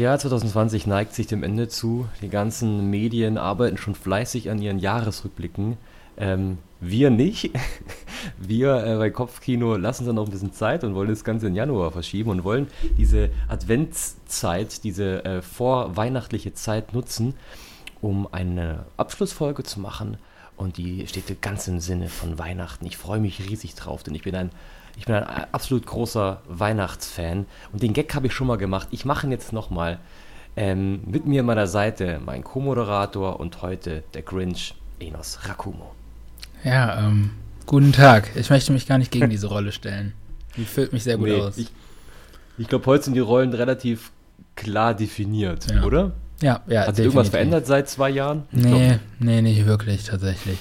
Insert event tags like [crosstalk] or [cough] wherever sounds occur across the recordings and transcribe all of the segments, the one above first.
Jahr 2020 neigt sich dem Ende zu. Die ganzen Medien arbeiten schon fleißig an ihren Jahresrückblicken. Ähm, wir nicht. [laughs] Wir äh, bei Kopfkino lassen uns noch ein bisschen Zeit und wollen das Ganze in Januar verschieben und wollen diese Adventszeit, diese äh, vorweihnachtliche Zeit nutzen, um eine Abschlussfolge zu machen. Und die steht ganz im Sinne von Weihnachten. Ich freue mich riesig drauf, denn ich bin ein ich bin ein absolut großer Weihnachtsfan und den Gag habe ich schon mal gemacht. Ich mache ihn jetzt nochmal. Ähm, mit mir an meiner Seite mein Co-Moderator und heute der Grinch, Enos Rakumo. Ja, ähm, guten Tag. Ich möchte mich gar nicht gegen diese Rolle stellen. Die füllt mich sehr gut nee, aus. Ich, ich glaube, heute sind die Rollen relativ klar definiert, ja. oder? Ja, ja. Hat sich irgendwas verändert seit zwei Jahren? Ich nee, nee, nicht wirklich, tatsächlich.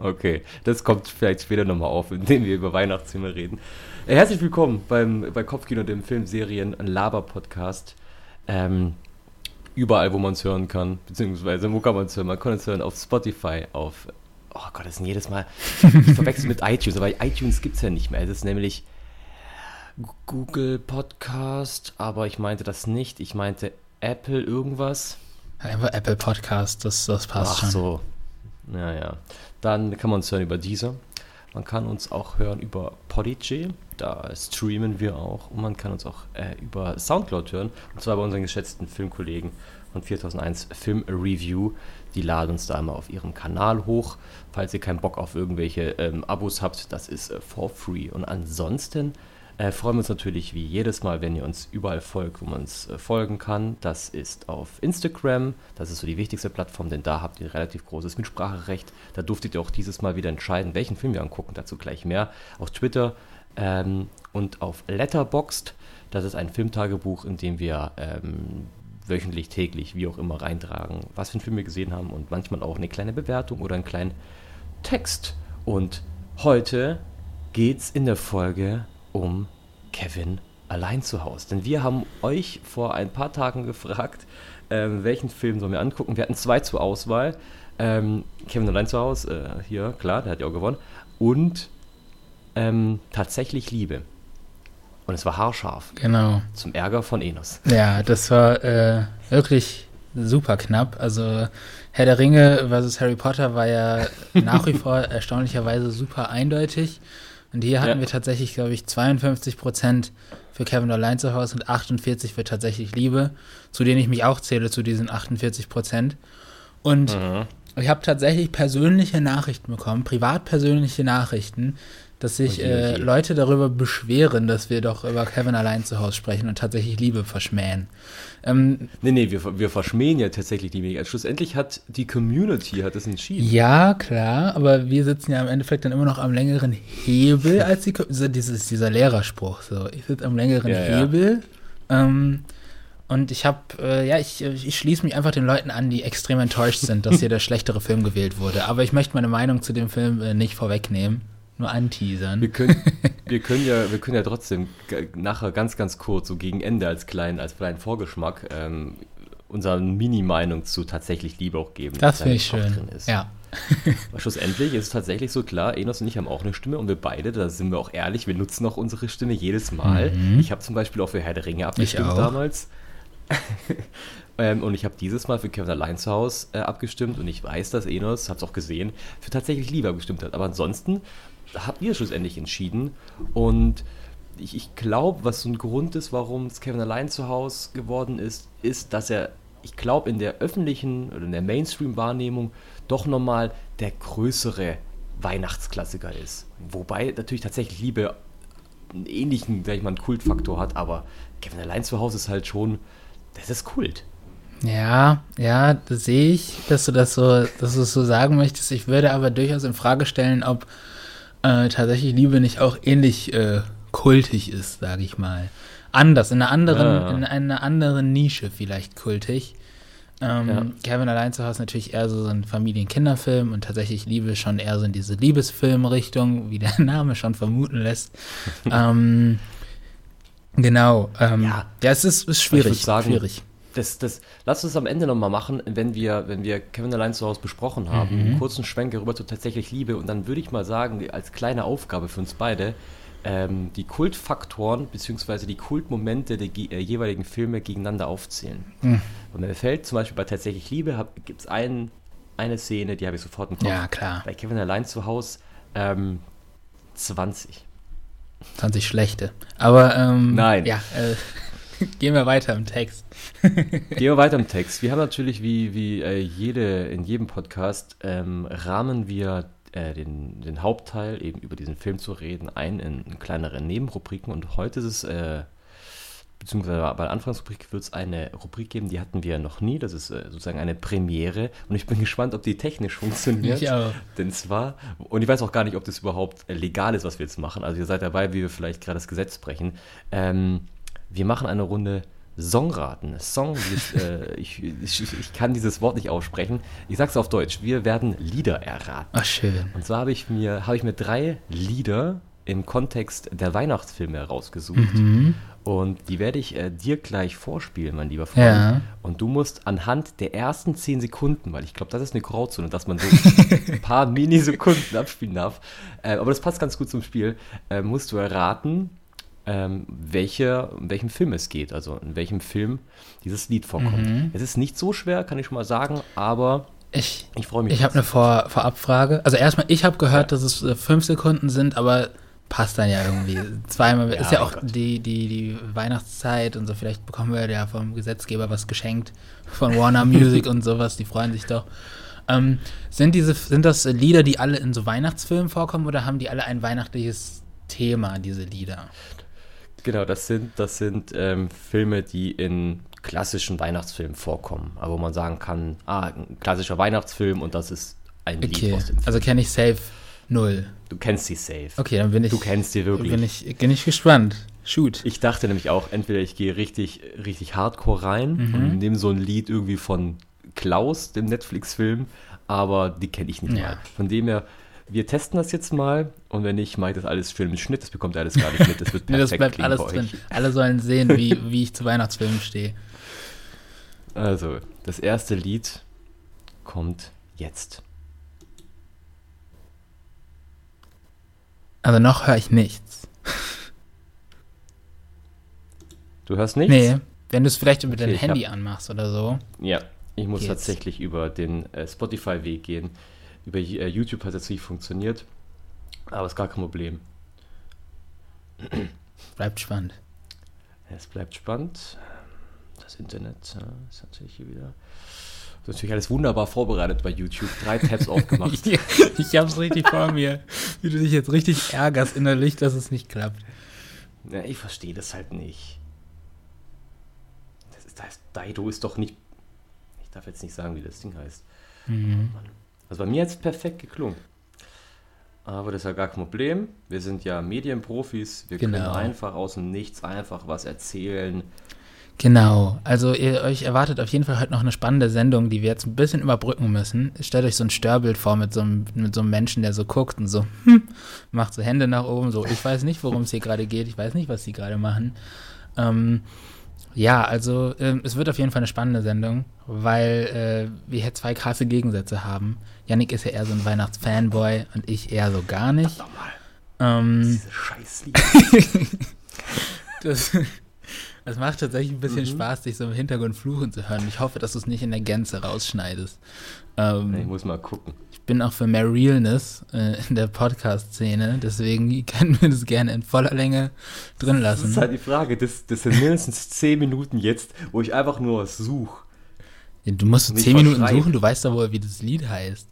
Okay, das kommt vielleicht später nochmal auf, indem wir über Weihnachtsfilme reden. Äh, herzlich willkommen beim, bei Kopfkino, dem Filmserien Laber-Podcast. Ähm, überall, wo man es hören kann, beziehungsweise wo kann man es hören? Man kann es hören auf Spotify, auf. Oh Gott, das ist jedes Mal. Ich verwechsel mit iTunes, aber iTunes gibt es ja nicht mehr. Das ist nämlich Google Podcast, aber ich meinte das nicht. Ich meinte Apple irgendwas. Einfach Apple Podcast, das, das passt Ach schon. Ach so. Ja, ja. Dann kann man uns hören über Deezer. Man kann uns auch hören über Podigy, da streamen wir auch. Und man kann uns auch äh, über Soundcloud hören. Und zwar bei unseren geschätzten Filmkollegen von 4001 Film Review. Die laden uns da immer auf ihrem Kanal hoch. Falls ihr keinen Bock auf irgendwelche ähm, Abos habt, das ist äh, for free. Und ansonsten äh, freuen wir uns natürlich wie jedes Mal, wenn ihr uns überall folgt, wo man uns äh, folgen kann. Das ist auf Instagram. Das ist so die wichtigste Plattform, denn da habt ihr relativ großes Mitspracherecht. Da durftet ihr auch dieses Mal wieder entscheiden, welchen Film wir angucken. Dazu gleich mehr. Auf Twitter ähm, und auf Letterboxd. Das ist ein Filmtagebuch, in dem wir ähm, wöchentlich, täglich, wie auch immer reintragen, was für einen Film wir gesehen haben und manchmal auch eine kleine Bewertung oder einen kleinen Text. Und heute geht's in der Folge um Kevin allein zu Hause. Denn wir haben euch vor ein paar Tagen gefragt, ähm, welchen Film sollen wir angucken. Wir hatten zwei zur Auswahl. Ähm, Kevin allein zu Hause, äh, hier, klar, der hat ja auch gewonnen. Und ähm, tatsächlich Liebe. Und es war haarscharf. Genau. Zum Ärger von Enos. Ja, das war äh, wirklich super knapp. Also Herr der Ringe versus Harry Potter war ja nach wie [laughs] vor erstaunlicherweise super eindeutig. Und hier hatten ja. wir tatsächlich, glaube ich, 52 Prozent für Kevin allein zu Hause und 48 für tatsächlich Liebe, zu denen ich mich auch zähle, zu diesen 48 Prozent. Und mhm. ich habe tatsächlich persönliche Nachrichten bekommen, privat persönliche Nachrichten, dass sich äh, Leute darüber beschweren, dass wir doch über Kevin allein zu Hause sprechen und tatsächlich Liebe verschmähen. Ähm, nee, nee, wir, wir verschmähen ja tatsächlich Liebe. Also schlussendlich hat die Community hat es entschieden. Ja, klar, aber wir sitzen ja im Endeffekt dann immer noch am längeren Hebel als die dieses, dieser Lehrerspruch. So, ich sitze am längeren ja, Hebel. Ja. Ähm, und ich habe, äh, ja, ich, ich schließe mich einfach den Leuten an, die extrem enttäuscht sind, dass hier [laughs] der schlechtere Film gewählt wurde. Aber ich möchte meine Meinung zu dem Film äh, nicht vorwegnehmen nur anteasern. Wir können, [laughs] wir können ja, wir können ja trotzdem nachher ganz, ganz kurz, so gegen Ende als kleinen, als kleinen Vorgeschmack, ähm, unsere Mini-Meinung zu tatsächlich Liebe auch geben. Das finde ich schön. Ja. [laughs] Aber schlussendlich ist es tatsächlich so klar, Enos und ich haben auch eine Stimme und wir beide, da sind wir auch ehrlich, wir nutzen auch unsere Stimme jedes Mal. Mhm. Ich habe zum Beispiel auch für Herr der Ringe abgestimmt damals. [laughs] ähm, und ich habe dieses Mal für Kevin allein zu Hause äh, abgestimmt und ich weiß, dass Enos, hat es auch gesehen, für tatsächlich Liebe abgestimmt hat. Aber ansonsten habt ihr schlussendlich entschieden. Und ich, ich glaube, was so ein Grund ist, warum es Kevin allein zu Hause geworden ist, ist, dass er, ich glaube, in der öffentlichen oder in der Mainstream-Wahrnehmung doch nochmal der größere Weihnachtsklassiker ist. Wobei natürlich tatsächlich Liebe einen ähnlichen, sag ich mal, einen Kultfaktor hat, aber Kevin allein zu Hause ist halt schon, das ist Kult. Ja, ja, das sehe ich, dass du das so, dass du es so sagen möchtest. Ich würde aber durchaus in Frage stellen, ob äh, tatsächlich Liebe nicht auch ähnlich äh, kultig ist, sage ich mal. Anders, in einer anderen, ja. in einer anderen Nische vielleicht kultig. Ähm, ja. Kevin allein zu Hause natürlich eher so ein Familien-Kinderfilm und tatsächlich Liebe schon eher so in diese Liebesfilm-Richtung, wie der [laughs] Name schon vermuten lässt. [laughs] ähm, genau. Ähm, ja. ja, es ist, ist schwierig. Sagen, schwierig das, das, lass uns am Ende nochmal machen, wenn wir, wenn wir Kevin allein zu Hause besprochen haben, mhm. einen kurzen Schwenk rüber zu tatsächlich Liebe. Und dann würde ich mal sagen, als kleine Aufgabe für uns beide, ähm, die Kultfaktoren bzw. die Kultmomente der äh, jeweiligen Filme gegeneinander aufzählen. Mhm. Und mir fällt zum Beispiel bei Tatsächlich Liebe gibt es ein, eine Szene, die habe ich sofort im Kopf. Ja, klar. Bei Kevin allein zu Hause ähm, 20. 20 schlechte. Aber ähm, Nein. Ja, äh, [laughs] gehen wir weiter im Text. [laughs] gehen wir weiter im Text. Wir haben natürlich wie, wie äh, jede, in jedem Podcast ähm, rahmen wir äh, den, den Hauptteil, eben über diesen Film zu reden, ein in, in kleinere Nebenrubriken. Und heute ist es, äh, beziehungsweise bei der Anfangsrubrik wird es eine Rubrik geben, die hatten wir noch nie. Das ist äh, sozusagen eine Premiere. Und ich bin [laughs] gespannt, ob die technisch funktioniert. Ich auch. Denn zwar, und ich weiß auch gar nicht, ob das überhaupt äh, legal ist, was wir jetzt machen. Also ihr seid dabei, wie wir vielleicht gerade das Gesetz brechen. Ähm, wir machen eine Runde Songraten. Song, äh, [laughs] ich, ich, ich, kann dieses Wort nicht aussprechen. Ich sag's auf Deutsch. Wir werden Lieder erraten. Ach, schön. Und zwar habe ich mir, habe ich mir drei Lieder im Kontext der Weihnachtsfilme herausgesucht. Mhm. Und die werde ich äh, dir gleich vorspielen, mein lieber Freund. Ja. Und du musst anhand der ersten zehn Sekunden, weil ich glaube, das ist eine Grauzone, dass man so ein [laughs] paar Minisekunden abspielen darf. Äh, aber das passt ganz gut zum Spiel. Äh, musst du erraten, ähm, welche, in welchem Film es geht, also in welchem Film dieses Lied vorkommt. Mhm. Es ist nicht so schwer, kann ich schon mal sagen, aber ich, ich freue mich. Ich habe eine Vor Vorabfrage. Also erstmal, ich habe gehört, Ja. dass es äh, fünf Sekunden sind, aber passt dann ja irgendwie. [laughs] Zweimal Ja, ist ja auch Gott. die, die, die Weihnachtszeit und so. Vielleicht bekommen wir ja vom Gesetzgeber was geschenkt von Warner Music [laughs] und sowas. Die freuen sich doch. Ähm, sind diese, sind das Lieder, die alle in so Weihnachtsfilmen vorkommen oder haben die alle ein weihnachtliches Thema, diese Lieder? Genau, das sind, das sind ähm, Filme, die in klassischen Weihnachtsfilmen vorkommen. Aber wo man sagen kann, ah, ein klassischer Weihnachtsfilm und das ist ein Lied Okay, aus dem Film. also kenne ich safe null. Du kennst die safe. Okay, dann bin ich, Du kennst die wirklich. bin ich, bin ich gespannt. Shoot. Ich dachte nämlich auch, entweder ich gehe richtig, richtig hardcore rein Mhm. und nehme so ein Lied irgendwie von Klaus, dem Netflix-Film, aber die kenne ich nicht Ja. mal. Von dem her, wir testen das jetzt mal und wenn nicht, mache ich das alles schön mit Schnitt, das bekommt alles gar nicht mit, das wird [laughs] Nee, das perfekt bleibt alles drin. Alle sollen sehen, wie, [laughs] wie ich zu Weihnachtsfilmen stehe. Also, das erste Lied kommt jetzt. Also noch höre ich nichts. Du hörst nichts? Nee, wenn du es vielleicht mit Okay, deinem ich Handy anmachst oder so. Ja, ich muss Geht's. tatsächlich über den äh, Spotify-Weg gehen. Über äh, YouTube hat es nicht funktioniert, aber ist gar kein Problem. Bleibt spannend. Es bleibt spannend. Das Internet ja, ist natürlich hier wieder. Ist natürlich alles wunderbar vorbereitet bei YouTube. Drei Tabs [laughs] aufgemacht. ich ich hab's richtig vor mir. Wie du dich jetzt richtig ärgerst innerlich, dass es nicht klappt. Ja, ich verstehe das halt nicht. Das ist, das Daido ist doch nicht. Ich darf jetzt nicht sagen, wie das Ding heißt. Mhm. Also bei mir hat es perfekt geklungen. Aber das ist ja gar kein Problem. Wir sind ja Medienprofis. Wir können Genau. einfach aus dem Nichts einfach was erzählen. Genau, also ihr, euch erwartet auf jeden Fall heute noch eine spannende Sendung, die wir jetzt ein bisschen überbrücken müssen. Stellt euch so ein Störbild vor mit so einem, mit so einem Menschen, der so guckt und so hm, macht so Hände nach oben, so ich weiß nicht, worum es hier gerade geht, ich weiß nicht, was sie gerade machen. Ähm, ja, also ähm, es wird auf jeden Fall eine spannende Sendung, weil äh, wir hier zwei krasse Gegensätze haben. Yannick ist ja eher so ein Weihnachtsfanboy und ich eher so gar nicht. Ähm, Diese Scheißlied. [laughs] Das, das macht tatsächlich ein bisschen Spaß, dich so im Hintergrund fluchen zu hören. Ich hoffe, dass du es nicht in der Gänze rausschneidest. Ähm, ich muss mal gucken. Ich bin auch für mehr Realness äh, in der Podcast-Szene, deswegen können wir das gerne in voller Länge drin Das ist lassen. halt die Frage. Das, das sind mindestens 10 Minuten jetzt, wo ich einfach nur was suche. Du musst nicht zehn Minuten verschreien. suchen, du weißt doch wohl, wie das Lied heißt.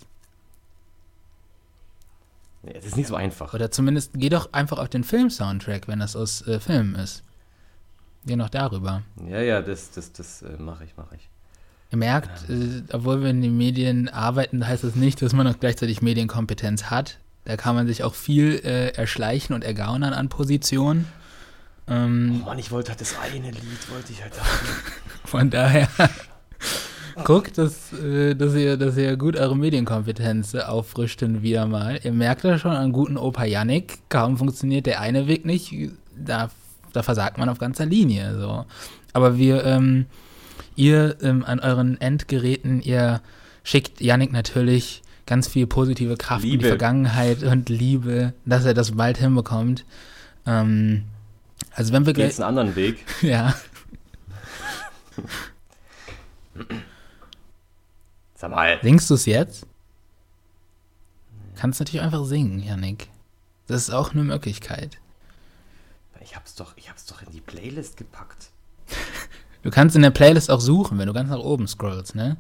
Es ist nicht so einfach. Oder zumindest geh doch einfach auf den Film-Soundtrack, wenn das aus äh, Filmen ist. Geh noch darüber. Ja, ja, das, das, das äh, mache ich, mache ich. Ihr merkt, äh, obwohl wir in den Medien arbeiten, heißt das nicht, dass man auch gleichzeitig Medienkompetenz hat. Da kann man sich auch viel äh, erschleichen und ergaunern an Positionen. Oh Ähm, Mann, ich wollte halt das eine Lied, wollte ich halt [laughs] von daher guckt, dass, äh, dass, ihr, dass ihr gut eure Medienkompetenz auffrischt und wieder mal. Ihr merkt ja schon an guten Opa Yannick, kaum funktioniert der eine Weg nicht, da, da versagt man auf ganzer Linie. So. Aber wir, ähm, ihr ähm, an euren Endgeräten, ihr schickt Yannick natürlich ganz viel positive Kraft in die Liebe. Vergangenheit und Liebe, dass er das bald hinbekommt. Ähm, also wenn wir gleich. einen anderen Weg? [laughs] Ja. [laughs] Sag mal. Singst du es jetzt? Kannst natürlich einfach singen, Yannick. Das ist auch eine Möglichkeit. Ich hab's doch, ich hab's doch in die Playlist gepackt. [laughs] Du kannst in der Playlist auch suchen, wenn du ganz nach oben scrollst, ne?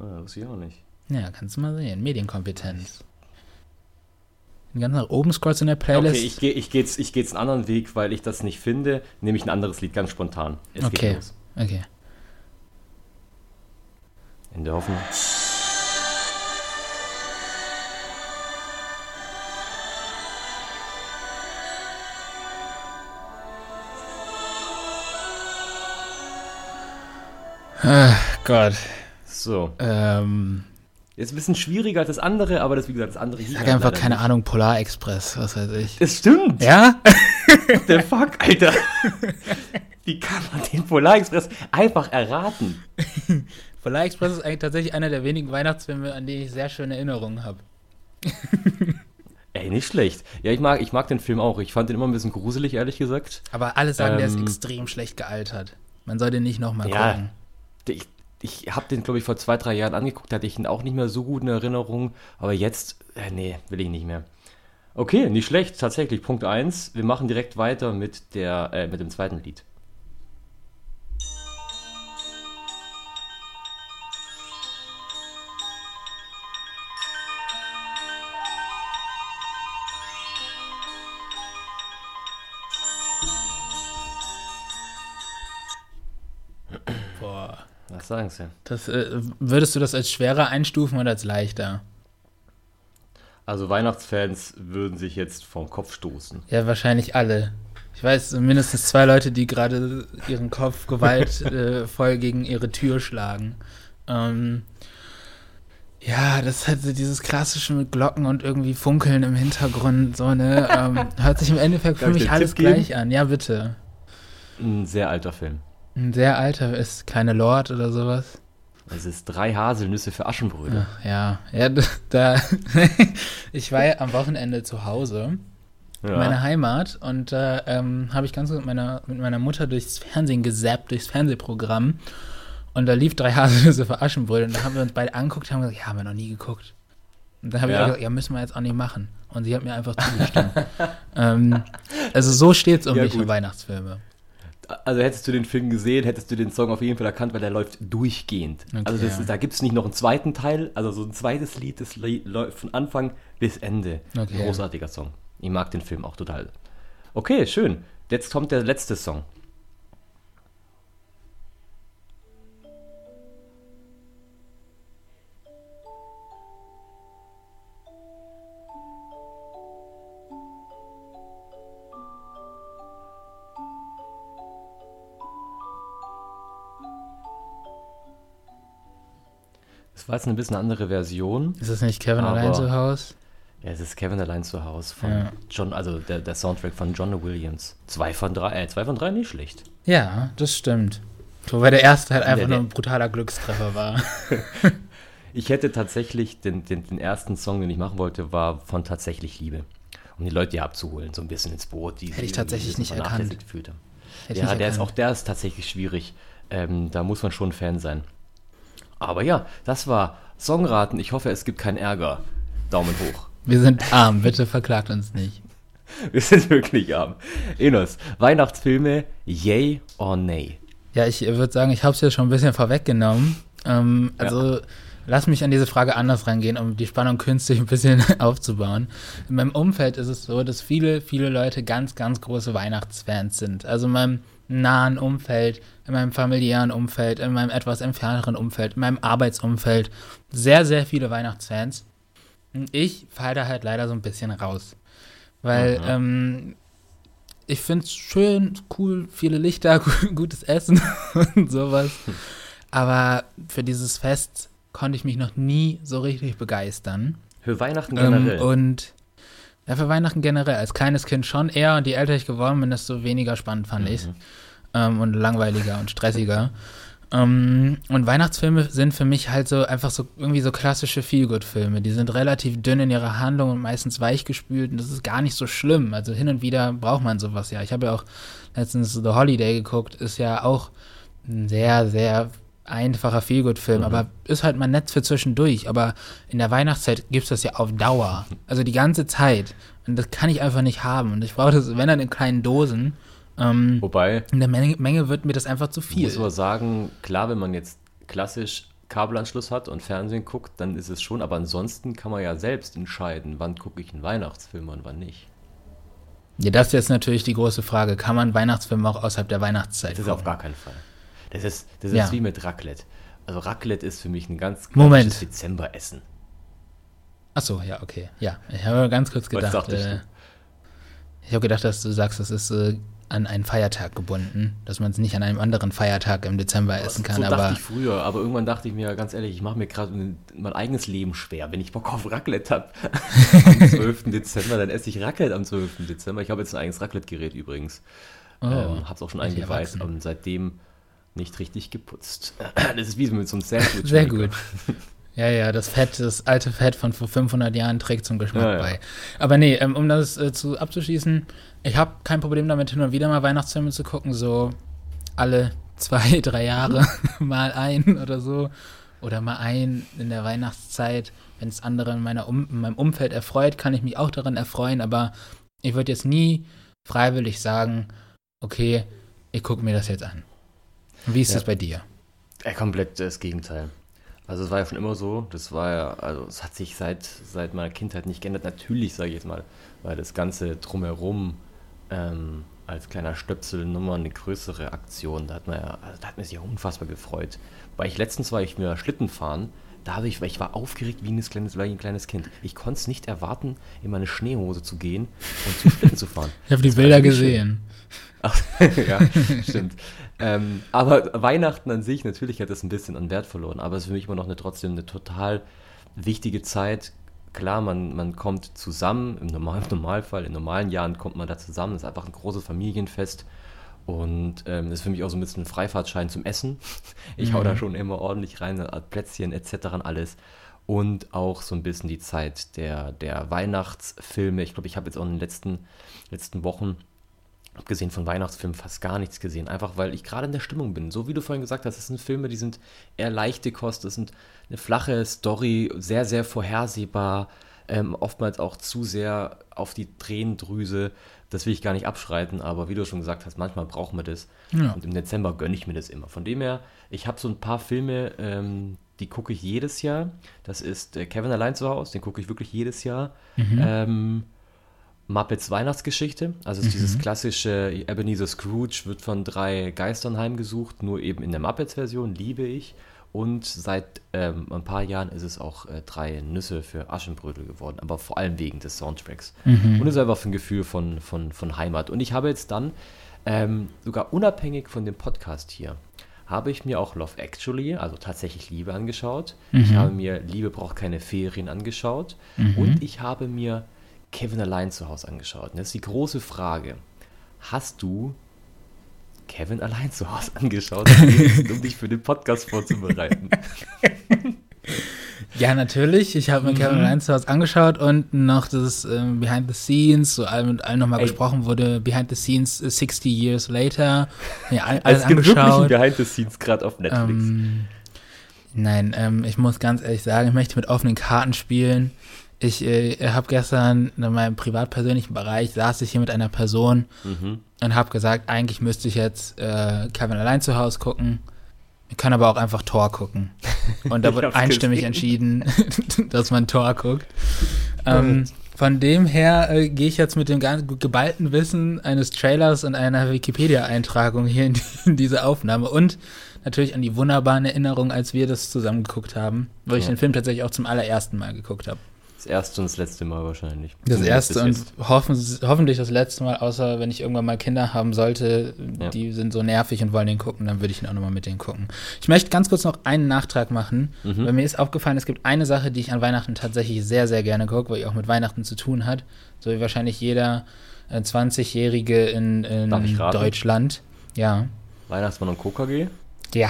Ah, wusste ich auch nicht. Ja, kannst du mal sehen. Medienkompetenz. Wenn du ganz nach oben scrollst in der Playlist. Okay, ich gehe ich geh jetzt, ich geh jetzt einen anderen Weg, weil ich das nicht finde. Nehme ich ein anderes Lied ganz spontan. Es Okay. geht los. okay. In der Hoffnung. Gott. So. Ähm, Ist ein bisschen schwieriger als das andere, aber das, wie gesagt, das andere ich sag halt einfach, keine nicht. Ahnung, Polarexpress, was weiß ich. Das stimmt. Ja? [laughs] Der Fuck, Alter. Wie kann man den Polarexpress einfach erraten? [laughs] Polarexpress ist eigentlich tatsächlich einer der wenigen Weihnachtsfilme, an die ich sehr schöne Erinnerungen habe. [laughs] Ey, nicht schlecht. Ja, ich mag, ich mag den Film auch. Ich fand den immer ein bisschen gruselig, ehrlich gesagt. Aber alle sagen, der ist Ähm, extrem schlecht gealtert. Man soll den nicht nochmal Ja. gucken. Ich, ich habe den, glaube ich, vor zwei, drei Jahren angeguckt. Da hatte ich ihn auch nicht mehr so gut in Erinnerung. Aber jetzt, äh, nee, will ich nicht mehr. Okay, nicht schlecht. Tatsächlich, Punkt 1. Wir machen direkt weiter mit, der, äh, mit dem zweiten Lied. Sagen Sie? Das, äh, würdest du das als schwerer einstufen oder als leichter? Also Weihnachtsfans würden sich jetzt vom Kopf stoßen. Ja, wahrscheinlich alle. Ich weiß mindestens zwei Leute, die gerade ihren Kopf gewaltvoll [laughs] äh, gegen ihre Tür schlagen. Ähm, ja, das so dieses klassische mit Glocken und irgendwie Funkeln im Hintergrund, so, ne? Ähm, [laughs] hört sich im Endeffekt für mich alles Tipp geben? gleich an. Ja, bitte. Ein sehr alter Film. Ein sehr alter ist keine Lord oder sowas. Es ist drei Haselnüsse für Aschenbrödel. Ach, ja, ja, [laughs] da. [laughs] ich war ja am Wochenende zu Hause. Ja. meine Heimat und da ähm, habe ich ganz mit meiner, mit meiner Mutter durchs Fernsehen gesappt, durchs Fernsehprogramm und da lief drei [laughs] Haselnüsse für Aschenbrödel und da haben wir uns beide angeguckt und haben gesagt, ja, haben wir noch nie geguckt. Und dann habe ich Ja. auch gesagt, ja, müssen wir jetzt auch nicht machen. Und sie hat mir einfach zugestimmt. ähm, also so steht es um Ja, mich für. Weihnachtsfilme. Also hättest du den Film gesehen, hättest du den Song auf jeden Fall erkannt, weil der läuft durchgehend. Okay, also ja. da gibt es nicht noch einen zweiten Teil, also so ein zweites Lied, das läuft von Anfang bis Ende. Okay. Großartiger Song. Ich mag den Film auch total. Okay, schön. Jetzt kommt der letzte Song. Das war jetzt eine bisschen andere Version. Ist das nicht Kevin allein zu Hause? Ja, es ist Kevin allein zu Hause von Ja. John, also der, der Soundtrack von John Williams. Zwei von drei, äh, zwei von drei nicht schlecht. Ja, das stimmt. Wobei der erste halt einfach Der- nur der- ein brutaler Glückstreffer war. [laughs] [laughs] Ich hätte tatsächlich, den, den, den ersten Song, den ich machen wollte, war von Tatsächlich Liebe. Um die Leute hier abzuholen, so ein bisschen ins Boot, die Hätte sich ich tatsächlich nicht erkannt. gefühlt haben. Hätte ja, ich der ist, erkannt. auch der ist tatsächlich schwierig. Ähm, da muss man schon Fan sein. Aber ja, das war Songraten. Ich hoffe, es gibt keinen Ärger. Daumen hoch. Wir sind arm, bitte verklagt uns nicht. [laughs] Wir sind wirklich arm. Enos, Weihnachtsfilme, yay or nay? Ja, ich würde sagen, ich habe es jetzt schon ein bisschen vorweggenommen. Ähm, also lass mich an diese Frage anders rangehen, um die Spannung künstlich ein bisschen [laughs] aufzubauen. In meinem Umfeld ist es so, dass viele, viele Leute ganz, ganz große Weihnachtsfans sind. Also in meinem nahen Umfeld, in meinem familiären Umfeld, in meinem etwas entfernteren Umfeld, in meinem Arbeitsumfeld. Sehr, sehr viele Weihnachtsfans. Und ich falle da halt leider so ein bisschen raus. Weil Mhm. ähm, ich finde es schön, cool, viele Lichter, [laughs] gutes Essen [laughs] und sowas. Aber für dieses Fest konnte ich mich noch nie so richtig begeistern. Für Weihnachten Ähm, generell. und ja, für Weihnachten generell. Als kleines Kind schon eher und je älter ich geworden bin, desto weniger spannend fand ich Mhm. ähm, und langweiliger und stressiger. Ähm, und Weihnachtsfilme sind für mich halt so einfach so irgendwie so klassische Feelgood-Filme. Die sind relativ dünn in ihrer Handlung und meistens weichgespült und das ist gar nicht so schlimm. Also hin und wieder braucht man sowas ja. Ich habe ja auch letztens The Holiday geguckt, ist ja auch ein sehr, sehr einfacher Feelgood-Film, mhm. aber ist halt mal nett für zwischendurch. Aber in der Weihnachtszeit gibt es das ja auf Dauer. Also die ganze Zeit. Und das kann ich einfach nicht haben. Und ich brauche das, wenn dann in kleinen Dosen. Ähm, Wobei. In der Menge, Menge wird mir das einfach zu viel. Muss man sagen, klar, wenn man jetzt klassisch Kabelanschluss hat und Fernsehen guckt, dann ist es schon, aber ansonsten kann man ja selbst entscheiden, wann gucke ich einen Weihnachtsfilm und wann nicht. Ja, das ist jetzt natürlich die große Frage. Kann man Weihnachtsfilme auch außerhalb der Weihnachtszeit Das ist gucken? auf gar keinen Fall. Das ist, das ist Ja. wie mit Raclette. Also Raclette ist für mich ein ganz klassisches Dezemberessen. Achso, ja, okay. Ja, ich habe ganz kurz gedacht. Äh, ich habe gedacht, dass du sagst, das ist äh, an einen Feiertag gebunden, dass man es nicht an einem anderen Feiertag im Dezember essen kann. so dachte aber ich früher, aber irgendwann dachte ich mir, ganz ehrlich, ich mache mir gerade mein eigenes Leben schwer. Wenn ich Bock auf Raclette habe [laughs] am 12. Dezember, dann esse ich Raclette am 12. Dezember. Ich habe jetzt ein eigenes Raclette-Gerät übrigens. Oh, ähm, habe es auch schon eingeweiht und seitdem nicht richtig geputzt. [clears throat] Das ist wie mit so einem Sandwich. sehr gut. [laughs] Ja, ja, das Fett, das alte Fett von vor 500 Jahren trägt zum Geschmack Ja, ja. bei. Aber nee, ähm, um das äh, zu abzuschließen, ich habe kein Problem damit, hin und wieder mal Weihnachtsfilme zu gucken, so alle zwei, [laughs] drei Jahre [laughs] mal ein oder so. Oder mal ein in der Weihnachtszeit. Wenn es andere in, meiner um in meinem Umfeld erfreut, kann ich mich auch daran erfreuen, aber ich würde jetzt nie freiwillig sagen, okay, ich gucke mir das jetzt an. Wie ist Ja. das bei dir? Ja, komplett das Gegenteil. Also es war ja schon immer so, das war ja, also es hat sich seit, seit meiner Kindheit nicht geändert. Natürlich, sage ich jetzt mal, weil das Ganze drumherum ähm, als kleiner Stöpsel nochmal eine größere Aktion, da hat man ja, also da hat man sich ja unfassbar gefreut. Weil ich letztens war ich mir Schlitten fahren, da habe ich, weil ich war aufgeregt wie ein kleines, wie ein kleines Kind. Ich konnte es nicht erwarten, in meine Schneehose zu gehen und zum Schlitten zu fahren. [laughs] Ich habe die Bilder gesehen. Ach, [laughs] ja, stimmt. Ähm, aber Weihnachten an sich, natürlich hat das ein bisschen an Wert verloren, aber es ist für mich immer noch eine, trotzdem eine total wichtige Zeit. Klar, man, man kommt zusammen, im, Normal, im Normalfall, in normalen Jahren kommt man da zusammen, es ist einfach ein großes Familienfest und ähm, das ist für mich auch so ein bisschen ein Freifahrtschein zum Essen. [laughs] Ich hau da schon immer ordentlich rein, äh, Plätzchen etc. und alles. Und auch so ein bisschen die Zeit der, der Weihnachtsfilme. Ich glaube, ich habe jetzt auch in den letzten, letzten Wochen abgesehen von Weihnachtsfilmen fast gar nichts gesehen. Einfach weil ich gerade in der Stimmung bin. So wie du vorhin gesagt hast, das sind Filme, die sind eher leichte Kost, das sind eine flache Story, sehr, sehr vorhersehbar, ähm, oftmals auch zu sehr auf die Tränendrüse. Das will ich gar nicht abschreiten, aber wie du schon gesagt hast, manchmal brauchen wir das. Ja. Und im Dezember gönne ich mir das immer. Von dem her, ich habe so ein paar Filme, ähm, die gucke ich jedes Jahr. Das ist äh, Kevin allein zu Hause, den gucke ich wirklich jedes Jahr. Ähm, Muppets Weihnachtsgeschichte, also es ist dieses klassische Ebenezer Scrooge wird von drei Geistern heimgesucht, nur eben in der Muppets-Version, liebe ich. Und seit ähm, ein paar Jahren ist es auch äh, drei Nüsse für Aschenbrödel geworden, aber vor allem wegen des Soundtracks. Und es ist einfach ein Gefühl von, von, von Heimat. Und ich habe jetzt dann, ähm, sogar unabhängig von dem Podcast hier, habe ich mir auch Love Actually, also tatsächlich Liebe angeschaut. Ich habe mir Liebe braucht keine Ferien angeschaut. Und ich habe mir Kevin allein zu Hause angeschaut. Und das ist die große Frage. Hast du Kevin allein zu Hause [laughs] angeschaut, um dich für den Podcast vorzubereiten? [laughs] Ja, natürlich. Ich habe mir Kevin Mhm. allein zu Hause angeschaut und noch das ähm, Behind the Scenes, so allem mit allen nochmal gesprochen wurde. Behind the Scenes äh, 60 Years Later. Ja, all- [laughs] alles es gibt wirklich ein angeschaut. Behind the Scenes gerade auf Netflix. Ähm, nein, ähm, ich muss ganz ehrlich sagen, ich möchte mit offenen Karten spielen. Ich äh, habe gestern in meinem privat-persönlichen Bereich saß ich hier mit einer Person mhm. und habe gesagt, eigentlich müsste ich jetzt äh, Kevin allein zu Hause gucken. Wir können aber auch einfach Tor gucken. [laughs] Und da Ich wird hab's einstimmig gesehen. entschieden, [laughs] dass man Tor guckt. Ähm, von dem her äh, gehe ich jetzt mit dem ganz geballten Wissen eines Trailers und einer Wikipedia-Eintragung hier in, die, [laughs] in diese Aufnahme und natürlich an die wunderbaren Erinnerungen, als wir das zusammen geguckt haben, ich Ja. den Film tatsächlich auch zum allerersten Mal geguckt habe. Das erste und das letzte Mal wahrscheinlich. Das erste und hoffen, hoffentlich das letzte Mal, außer wenn ich irgendwann mal Kinder haben sollte, Ja. die sind so nervig und wollen den gucken, dann würde ich ihn auch nochmal mit denen gucken. Ich möchte ganz kurz noch einen Nachtrag machen, Mhm. weil mir ist aufgefallen, es gibt eine Sache, die ich an Weihnachten tatsächlich sehr, sehr gerne gucke, weil die auch mit Weihnachten zu tun hat, so wie wahrscheinlich jeder äh, 20-Jährige in, in ich raten? Deutschland. Ja. Weihnachtsmann und KKG? Ja.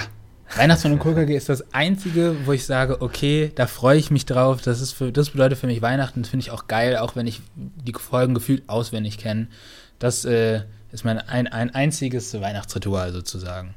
Weihnachtsmann und KKG ist das einzige, wo ich sage, okay, da freue ich mich drauf. Das, ist für, das bedeutet für mich Weihnachten. Das finde ich auch geil, auch wenn ich die Folgen gefühlt auswendig kenne. Das äh, ist mein ein, ein einziges Weihnachtsritual sozusagen.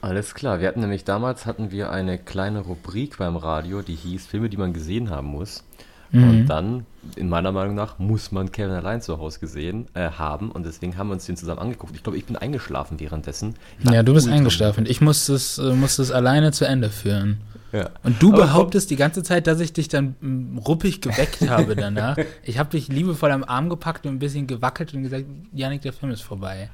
Alles klar. Wir hatten nämlich damals hatten wir eine kleine Rubrik beim Radio, die hieß Filme, die man gesehen haben muss. Mhm. Und dann, in meiner Meinung nach, muss man Kevin allein zu Hause gesehen äh, haben. Und deswegen haben wir uns den zusammen angeguckt. Ich glaube, ich bin eingeschlafen währenddessen. Ja, du bist eingeschlafen. Ich musste es, äh, musste es alleine zu Ende führen. Ja. Und du Aber behauptest die ganze Zeit, dass ich dich dann mm, ruppig geweckt [laughs] habe danach. ich habe dich liebevoll am Arm gepackt und ein bisschen gewackelt und gesagt, Janik, der Film ist vorbei.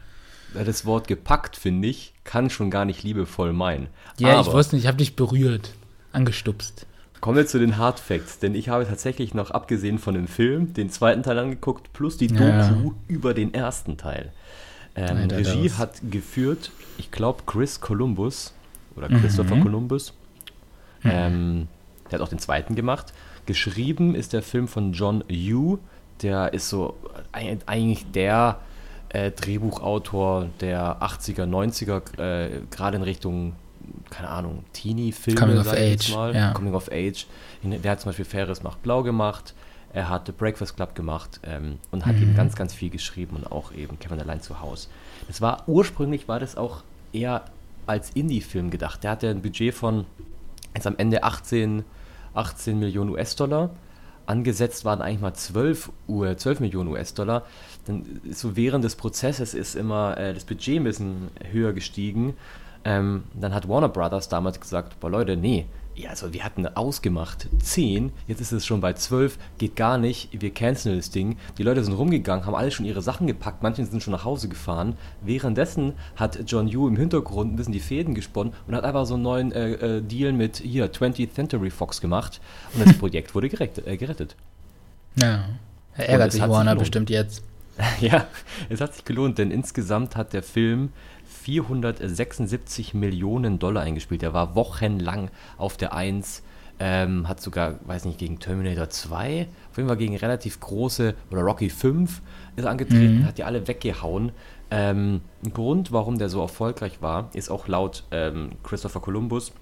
Das Wort gepackt, finde ich, kann schon gar nicht liebevoll meinen. Ja, Aber ich wusste nicht, ich habe dich berührt, angestupst. Kommen wir zu den Hard Facts, denn ich habe tatsächlich noch abgesehen von dem Film den zweiten Teil angeguckt, plus die Doku ja. über den ersten Teil. Ähm, Regie hat geführt, ich glaube, Chris Columbus oder Christopher mhm. Columbus. Mhm. Ähm, der hat auch den zweiten gemacht. Geschrieben ist der Film von John Yu, der ist so eigentlich der äh, Drehbuchautor der 80er, 90er, äh, gerade in Richtung keine Ahnung, Teenie-Filme, Coming of Age, mal. Ja. Coming of Age. Der hat zum Beispiel Ferris macht blau gemacht. Er hat The Breakfast Club gemacht ähm, und hat mhm. eben ganz, ganz viel geschrieben und auch eben Kevin allein zu Hause. Das war ursprünglich war das auch eher als Indie-Film gedacht. Der hatte ein Budget von jetzt am Ende 18, 18 Millionen US-Dollar. Angesetzt waren eigentlich mal 12, Uhr, 12 Millionen US-Dollar. Dann so während des Prozesses ist immer äh, das Budget ein bisschen höher gestiegen ähm, dann hat Warner Brothers damals gesagt, boah Leute, nee, ja, also wir hatten ausgemacht 10, jetzt ist es schon bei 12, geht gar nicht, wir canceln das Ding. Die Leute sind rumgegangen, haben alle schon ihre Sachen gepackt, manche sind schon nach Hause gefahren. Währenddessen hat John Yu im Hintergrund ein bisschen die Fäden gesponnen und hat einfach so einen neuen äh, äh, Deal mit hier 20th Century Fox gemacht und das [laughs] Projekt wurde gerettet. Äh, gerettet. Ja, er ärgert sich Warner bestimmt jetzt. [laughs] ja, es hat sich gelohnt, denn insgesamt hat der Film 476 Millionen Dollar eingespielt. Der war wochenlang auf der 1. Ähm, hat sogar, weiß nicht, gegen Terminator 2, auf jeden Fall gegen relativ große, oder Rocky 5 ist angetreten, mhm. hat die alle weggehauen. Ähm, ein Grund, warum der so erfolgreich war, ist auch laut ähm, Christopher Columbus,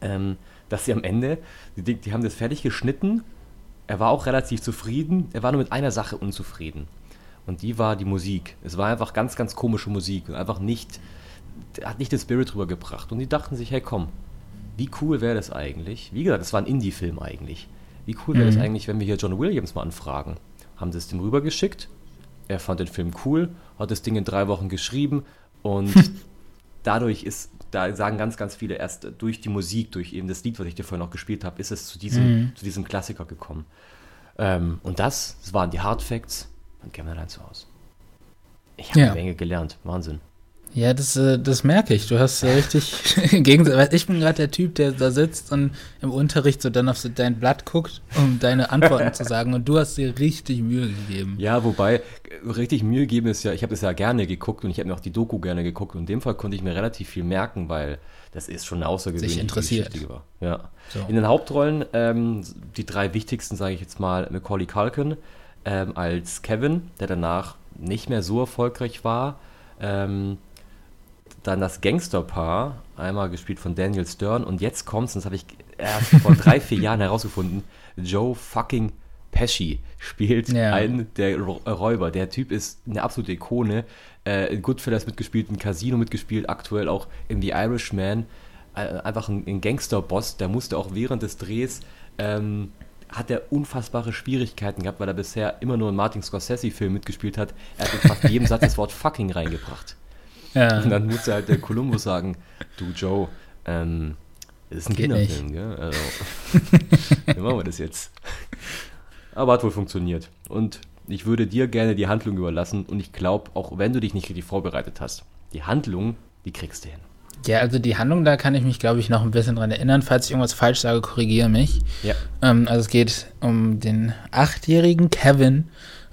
ähm, dass sie am Ende, die, die haben das fertig geschnitten, er war auch relativ zufrieden, er war nur mit einer Sache unzufrieden. Und die war die Musik. Es war einfach ganz, ganz komische Musik. Einfach nicht, hat nicht den Spirit rübergebracht. Und die dachten sich, hey komm, wie cool wäre das eigentlich? Wie gesagt, es war ein Indie-Film eigentlich. Wie cool wäre mhm. das eigentlich, wenn wir hier John Williams mal anfragen? Haben sie es dem rübergeschickt? Er fand den Film cool, hat das Ding in drei Wochen geschrieben und [laughs] dadurch ist, da sagen ganz, ganz viele erst durch die Musik, durch eben das Lied, was ich dir vorhin noch gespielt habe, ist es zu diesem, mhm. zu diesem Klassiker gekommen. Ähm, und das, das waren die Hard Facts und Kämmerlein zu Hause. Ich habe ja. eine Menge gelernt. Wahnsinn. Ja, das, äh, das merke ich. Du hast richtig [laughs] Gegensatz. Ich bin gerade der Typ, der da sitzt und im Unterricht so dann auf dein Blatt guckt, um deine Antworten [laughs] zu sagen. Und du hast dir richtig Mühe gegeben. Ja, wobei, richtig Mühe geben ist ja, ich habe das ja gerne geguckt und ich habe mir auch die Doku gerne geguckt. Und in dem Fall konnte ich mir relativ viel merken, weil das ist schon eine außergewöhnliche Sich interessiert. Geschichte war. Ja. So. In den Hauptrollen, ähm, die drei wichtigsten, sage ich jetzt mal, Macaulay Culkin, ähm, als Kevin, der danach nicht mehr so erfolgreich war. Ähm, dann das Gangsterpaar, einmal gespielt von Daniel Stern und jetzt kommt's, und das habe ich erst vor drei, vier Jahren herausgefunden, Joe fucking Pesci spielt ja. einen der Räuber. Der Typ ist eine absolute Ikone. Äh, in Goodfellas mitgespielt, in Casino mitgespielt, aktuell auch in The Irishman. Äh, einfach ein, ein Gangsterboss, der musste auch während des Drehs ähm, hat er unfassbare Schwierigkeiten gehabt, weil er bisher immer nur in Martin Scorsese-Filmen mitgespielt hat. Er hat in fast jedem Satz das Wort fucking reingebracht. Ja. Und dann musste halt der Columbus sagen, du Joe, ähm, das ist ein Geht Kinderfilm, nicht. gell? Also, [laughs] wie machen wir das jetzt? Aber hat wohl funktioniert. Und ich würde dir gerne die Handlung überlassen und ich glaube, auch wenn du dich nicht richtig vorbereitet hast, die Handlung, die kriegst du hin. Ja, also die Handlung, da kann ich mich, glaube ich, noch ein bisschen dran erinnern. Falls ich irgendwas falsch sage, korrigiere mich. Ja. Ähm, also es geht um den achtjährigen Kevin.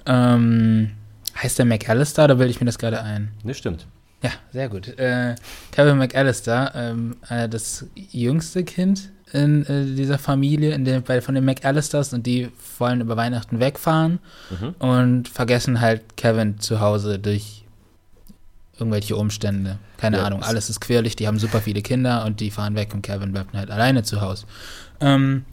Ähm, heißt der McAllister oder bilde ich mir das gerade ein? Das stimmt. Ja, sehr gut. Äh, Kevin McAllister, ähm, äh, das jüngste Kind in äh, dieser Familie, in der, bei, von den McAllisters und die wollen über Weihnachten wegfahren mhm. und vergessen halt Kevin zu Hause durch irgendwelche Umstände. Keine ja, Ahnung, alles ist quirlig, die haben super viele Kinder und die fahren weg und Kevin bleibt halt alleine zu Hause. Ähm,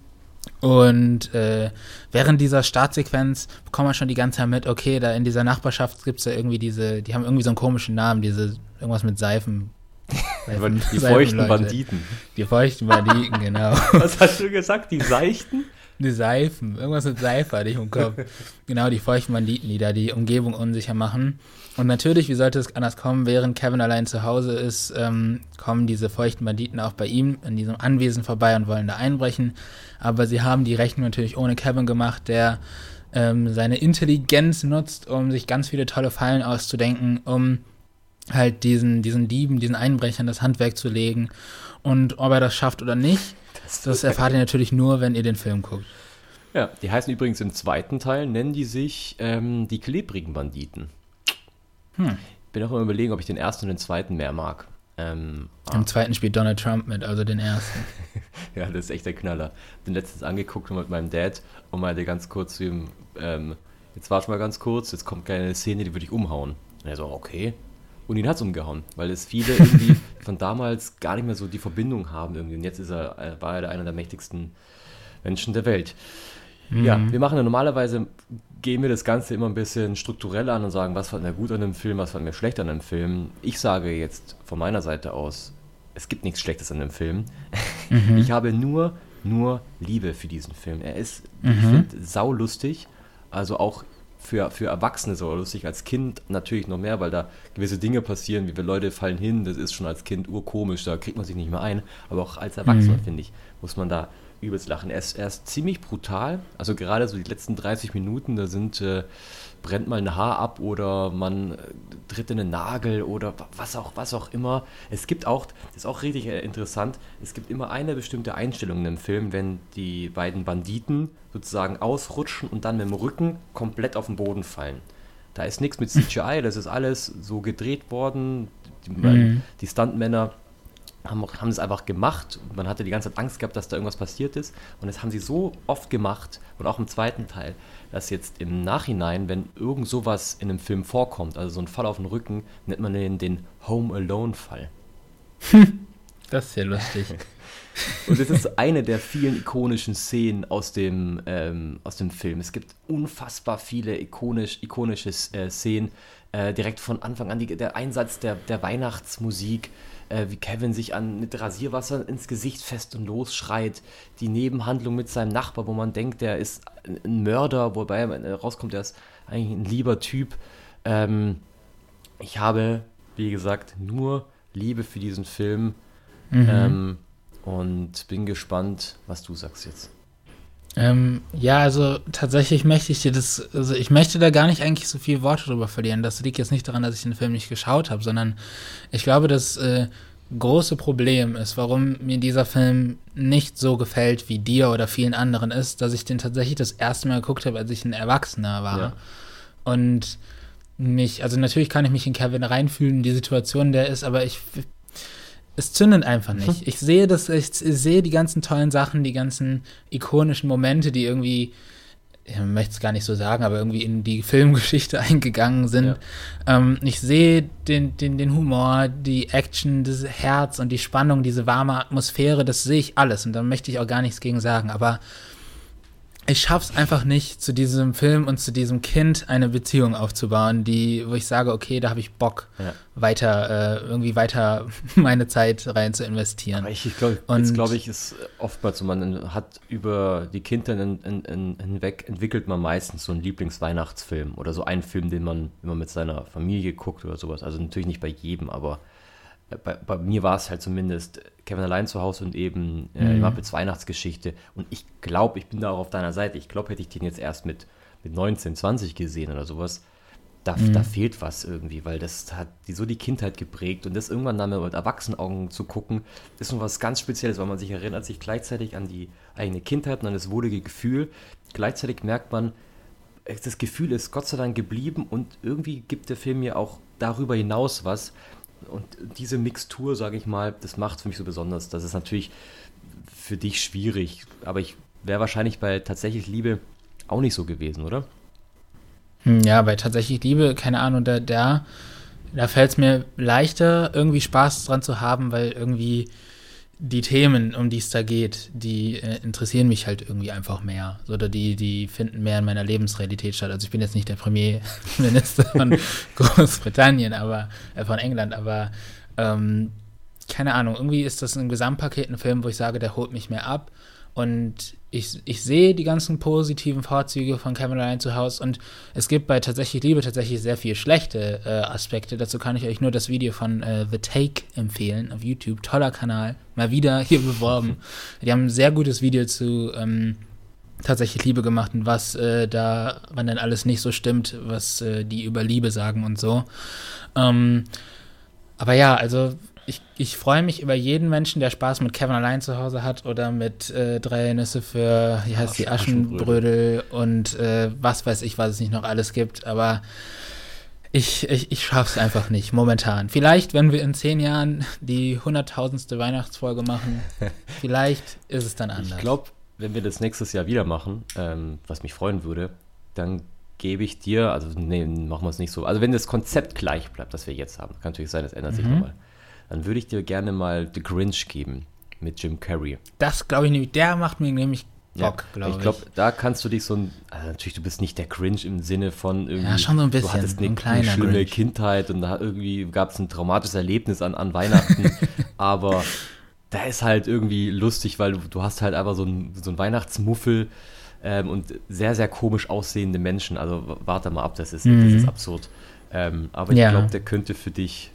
und äh, während dieser Startsequenz bekommt man schon die ganze Zeit mit, okay, da in dieser Nachbarschaft gibt es ja irgendwie diese, die haben irgendwie so einen komischen Namen, diese, irgendwas mit Seifen. [laughs] Seifen die feuchten Banditen. Die feuchten Banditen, genau. [laughs] Was hast du gesagt? Die Seichten? Die Seifen. Irgendwas mit Seife hatte ich im Kopf. [laughs] genau, die feuchten Banditen, die da die Umgebung unsicher machen. Und natürlich, wie sollte es anders kommen, während Kevin allein zu Hause ist, ähm, kommen diese feuchten Banditen auch bei ihm in diesem Anwesen vorbei und wollen da einbrechen. Aber sie haben die Rechnung natürlich ohne Kevin gemacht, der ähm, seine Intelligenz nutzt, um sich ganz viele tolle Fallen auszudenken, um halt diesen, diesen Dieben, diesen Einbrechern das Handwerk zu legen. Und ob er das schafft oder nicht, das, das erfahrt ihr natürlich nur, wenn ihr den Film guckt. Ja, die heißen übrigens im zweiten Teil, nennen die sich ähm, die klebrigen Banditen. Hm. Bin auch immer überlegen, ob ich den ersten und den zweiten mehr mag. Ähm, Im ah. zweiten spielt Donald Trump mit, also den ersten. [laughs] ja, das ist echt der Knaller. Den letztens angeguckt mit meinem Dad und meinte ganz kurz zu ihm, ähm, jetzt warte mal ganz kurz, jetzt kommt keine Szene, die würde ich umhauen. Und er so, okay. Und ihn hat es umgehauen, weil es viele irgendwie [laughs] von damals gar nicht mehr so die Verbindung haben irgendwie. Und jetzt ist er, äh, war er einer der mächtigsten Menschen der Welt. Mhm. Ja, wir machen ja normalerweise, gehen wir das Ganze immer ein bisschen strukturell an und sagen, was fand mir gut an dem Film, was fand mir schlecht an dem Film. Ich sage jetzt von meiner Seite aus, es gibt nichts Schlechtes an dem Film. Mhm. [laughs] Ich habe nur, nur Liebe für diesen Film. Er ist, mhm. ich finde, saulustig. Also auch für, für Erwachsene so lustig, als Kind natürlich noch mehr, weil da gewisse Dinge passieren, wie wir Leute fallen hin, das ist schon als Kind urkomisch, da kriegt man sich nicht mehr ein. Aber auch als Erwachsener, mhm. finde ich, muss man da übelst lachen. Er ist, er ist ziemlich brutal. Also gerade so die letzten 30 Minuten, da sind äh, brennt mal ein Haar ab oder man äh, tritt in einen Nagel oder was auch, was auch immer. Es gibt auch, das ist auch richtig äh, interessant, es gibt immer eine bestimmte Einstellung im Film, wenn die beiden Banditen sozusagen ausrutschen und dann mit dem Rücken komplett auf den Boden fallen. Da ist nichts mit CGI, das ist alles so gedreht worden. Die, mhm. die Stuntmänner haben, haben es einfach gemacht. Man hatte die ganze Zeit Angst gehabt, dass da irgendwas passiert ist. Und das haben sie so oft gemacht und auch im zweiten Teil, dass jetzt im Nachhinein, wenn irgend sowas in einem Film vorkommt, also so ein Fall auf den Rücken, nennt man den den Home Alone Fall. [laughs] das ist ja lustig. [laughs] Und das ist eine der vielen ikonischen Szenen aus dem, ähm, aus dem Film. Es gibt unfassbar viele ikonisch, ikonische äh, Szenen. Äh, direkt von Anfang an die, der Einsatz der, der Weihnachtsmusik, äh, wie Kevin sich an, mit Rasierwasser ins Gesicht fest und los schreit, die Nebenhandlung mit seinem Nachbar, wo man denkt, der ist ein Mörder, wobei rauskommt, er ist eigentlich ein lieber Typ. Ähm, ich habe, wie gesagt, nur Liebe für diesen Film mhm. ähm, und bin gespannt, was du sagst jetzt. Ähm, ja, also tatsächlich möchte ich dir das, also ich möchte da gar nicht eigentlich so viel Worte drüber verlieren. Das liegt jetzt nicht daran, dass ich den Film nicht geschaut habe, sondern ich glaube, das äh, große Problem ist, warum mir dieser Film nicht so gefällt, wie dir oder vielen anderen ist, dass ich den tatsächlich das erste Mal geguckt habe, als ich ein Erwachsener war. Ja. Und mich, also natürlich kann ich mich in Kevin reinfühlen, in die Situation, der ist, aber ich es zündet einfach nicht. [laughs] Ich sehe das, ich sehe die ganzen tollen Sachen, die ganzen ikonischen Momente, die irgendwie, ich möchte es gar nicht so sagen, aber irgendwie in die Filmgeschichte [laughs] eingegangen sind. Ja. Ähm, ich sehe den, den, den Humor, die Action, das Herz und die Spannung, diese warme Atmosphäre, das sehe ich alles und da möchte ich auch gar nichts gegen sagen, aber ich schaff's einfach nicht, zu diesem Film und zu diesem Kind eine Beziehung aufzubauen, die, wo ich sage, okay, da habe ich Bock, ja. weiter, äh, irgendwie weiter [laughs] meine Zeit rein zu investieren. Aber ich, ich glaube, jetzt glaube ich, ist oftmals so, man hat über die Kindheit in, in, in, hinweg entwickelt man meistens so einen Lieblingsweihnachtsfilm oder so einen Film, den man immer mit seiner Familie guckt oder sowas. Also natürlich nicht bei jedem, aber bei, bei, mir war es halt zumindest Kevin allein zu Hause und eben äh, mhm. Muppets Weihnachtsgeschichte. Und ich glaube, ich bin da auch auf deiner Seite. Ich glaube, hätte ich den jetzt erst mit, mit 19, 20 gesehen oder sowas, da, mhm. da fehlt was irgendwie, weil das hat die, so die Kindheit geprägt und das irgendwann dann mit Erwachsenenaugen zu gucken, ist noch was ganz Spezielles, weil man sich erinnert sich gleichzeitig an die eigene Kindheit und an das wohlige Gefühl. Gleichzeitig merkt man, das Gefühl ist Gott sei Dank geblieben und irgendwie gibt der Film mir auch darüber hinaus was, und diese Mixtur, sage ich mal, das macht es für mich so besonders. Das ist natürlich für dich schwierig, aber ich wäre wahrscheinlich bei tatsächlich Liebe auch nicht so gewesen, oder? Hm, ja, bei tatsächlich Liebe, keine Ahnung, da, da da fällt es mir leichter, irgendwie Spaß dran zu haben, weil irgendwie die Themen, um die es da geht, die äh, interessieren mich halt irgendwie einfach mehr. Oder die, die finden mehr in meiner Lebensrealität statt. Also ich bin jetzt nicht der Premierminister [laughs] von Großbritannien, aber äh, von England, aber ähm, keine Ahnung, irgendwie ist das ein Gesamtpaket, ein Film, wo ich sage, der holt mich mehr ab. Und ich, ich sehe die ganzen positiven Vorzüge von Allein zu Hause und es gibt bei Tatsächlich Liebe tatsächlich sehr viel schlechte äh, Aspekte. Dazu kann ich euch nur das Video von äh, The Take empfehlen auf YouTube. Toller Kanal. Mal wieder [laughs] hier beworben. Die haben ein sehr gutes Video zu ähm, Tatsächlich Liebe gemacht und was äh, da, wann denn alles nicht so stimmt, was äh, die über Liebe sagen und so. Ähm, aber ja, also ich, ich freue mich über jeden Menschen, der Spaß mit Kevin allein zu Hause hat oder mit äh, drei Nüsse für, wie heißt die, Aschenbrödel und äh, was weiß ich, was es nicht noch alles gibt. Aber ich, ich, ich schaffe es einfach nicht, momentan. Vielleicht, wenn wir in zehn Jahren die hunderttausendste Weihnachtsfolge machen, [laughs] vielleicht ist es dann anders. Ich glaube, wenn wir das nächstes Jahr wieder machen, ähm, was mich freuen würde, dann gebe ich dir, also nee, machen wir es nicht so. Also wenn das Konzept gleich bleibt, das wir jetzt haben, kann natürlich sein, das ändert sich mhm. nochmal dann würde ich dir gerne mal The Grinch geben mit Jim Carrey. Das glaube ich nämlich, der macht mir nämlich Bock, ja, glaube ich. Ich glaube, da kannst du dich so ein, also natürlich, du bist nicht der Grinch im Sinne von irgendwie, ja, schon so ein bisschen, du hattest eine, ein eine schlimme Grinch. Kindheit und da irgendwie gab es ein traumatisches Erlebnis an, an Weihnachten, [laughs] aber da ist halt irgendwie lustig, weil du, du hast halt einfach so ein, so ein Weihnachtsmuffel ähm, und sehr, sehr komisch aussehende Menschen. Also warte mal ab, das ist, mhm. das ist absurd. Ähm, aber ich ja. glaube, der könnte für dich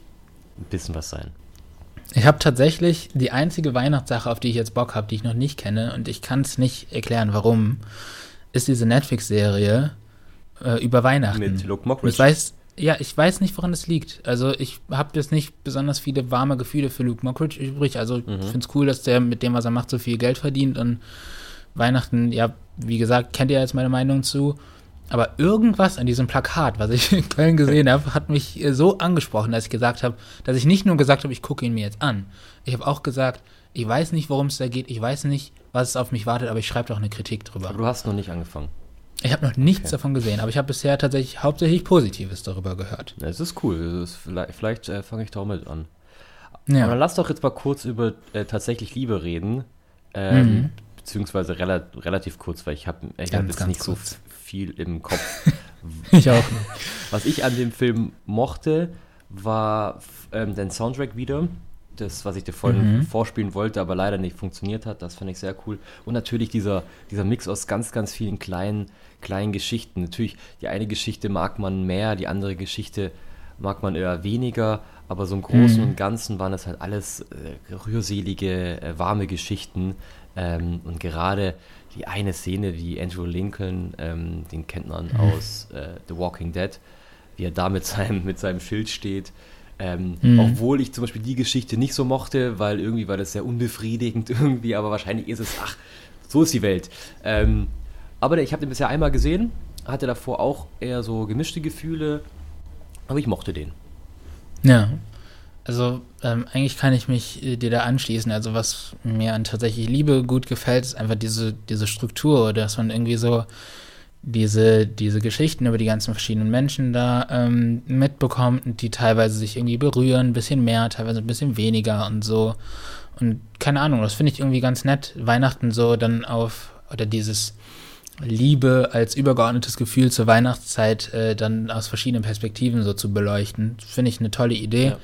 ein bisschen was sein. Ich habe tatsächlich die einzige Weihnachtssache, auf die ich jetzt Bock habe, die ich noch nicht kenne, und ich kann es nicht erklären, warum, ist diese Netflix-Serie äh, über Weihnachten. Mit Luke Mockridge. Ich weiß, ja, ich weiß nicht, woran es liegt. Also ich habe jetzt nicht besonders viele warme Gefühle für Luke Mockridge übrig. Also mhm. ich finde es cool, dass der mit dem, was er macht, so viel Geld verdient und Weihnachten, ja, wie gesagt, kennt ihr jetzt meine Meinung zu. Aber irgendwas an diesem Plakat, was ich [laughs] in Köln gesehen habe, hat mich so angesprochen, dass ich gesagt habe, dass ich nicht nur gesagt habe, ich gucke ihn mir jetzt an. Ich habe auch gesagt, ich weiß nicht, worum es da geht, ich weiß nicht, was es auf mich wartet, aber ich schreibe doch eine Kritik drüber. Aber du hast noch nicht angefangen. Ich habe noch nichts okay. davon gesehen, aber ich habe bisher tatsächlich hauptsächlich Positives darüber gehört. Es ist cool. ist vielleicht, vielleicht äh, fange ich da auch mit an. Ja. Aber dann lass doch jetzt mal kurz über äh, tatsächlich Liebe reden. Ähm, mhm. Beziehungsweise rela relativ kurz, weil ich habe ich hab jetzt nicht kurz. so viel im Kopf. [laughs] ich auch. Was ich an dem Film mochte, war ähm, den Soundtrack wieder. Das, was ich dir vorhin mhm. vorspielen wollte, aber leider nicht funktioniert hat, das fand ich sehr cool. Und natürlich dieser, dieser Mix aus ganz, ganz vielen kleinen, kleinen Geschichten. Natürlich, die eine Geschichte mag man mehr, die andere Geschichte mag man eher weniger, aber so im Großen mhm. und Ganzen waren das halt alles äh, rührselige, äh, warme Geschichten. Ähm, und gerade die eine Szene, wie Andrew Lincoln, ähm, den kennt man mhm. aus äh, The Walking Dead, wie er da mit seinem, mit seinem Schild steht. Ähm, mhm. Obwohl ich zum Beispiel die Geschichte nicht so mochte, weil irgendwie war das sehr unbefriedigend [laughs] irgendwie, aber wahrscheinlich ist es, ach, so ist die Welt. Ähm, aber ich habe den bisher einmal gesehen, hatte davor auch eher so gemischte Gefühle, aber ich mochte den. Ja, also ähm, eigentlich kann ich mich äh, dir da anschließen. Also was mir an tatsächlich Liebe gut gefällt, ist einfach diese, diese Struktur, dass man irgendwie so diese, diese Geschichten über die ganzen verschiedenen Menschen da ähm, mitbekommt, die teilweise sich irgendwie berühren, ein bisschen mehr, teilweise ein bisschen weniger und so. Und keine Ahnung, das finde ich irgendwie ganz nett, Weihnachten so dann auf, oder dieses Liebe als übergeordnetes Gefühl zur Weihnachtszeit äh, dann aus verschiedenen Perspektiven so zu beleuchten. Finde ich eine tolle Idee. Ja.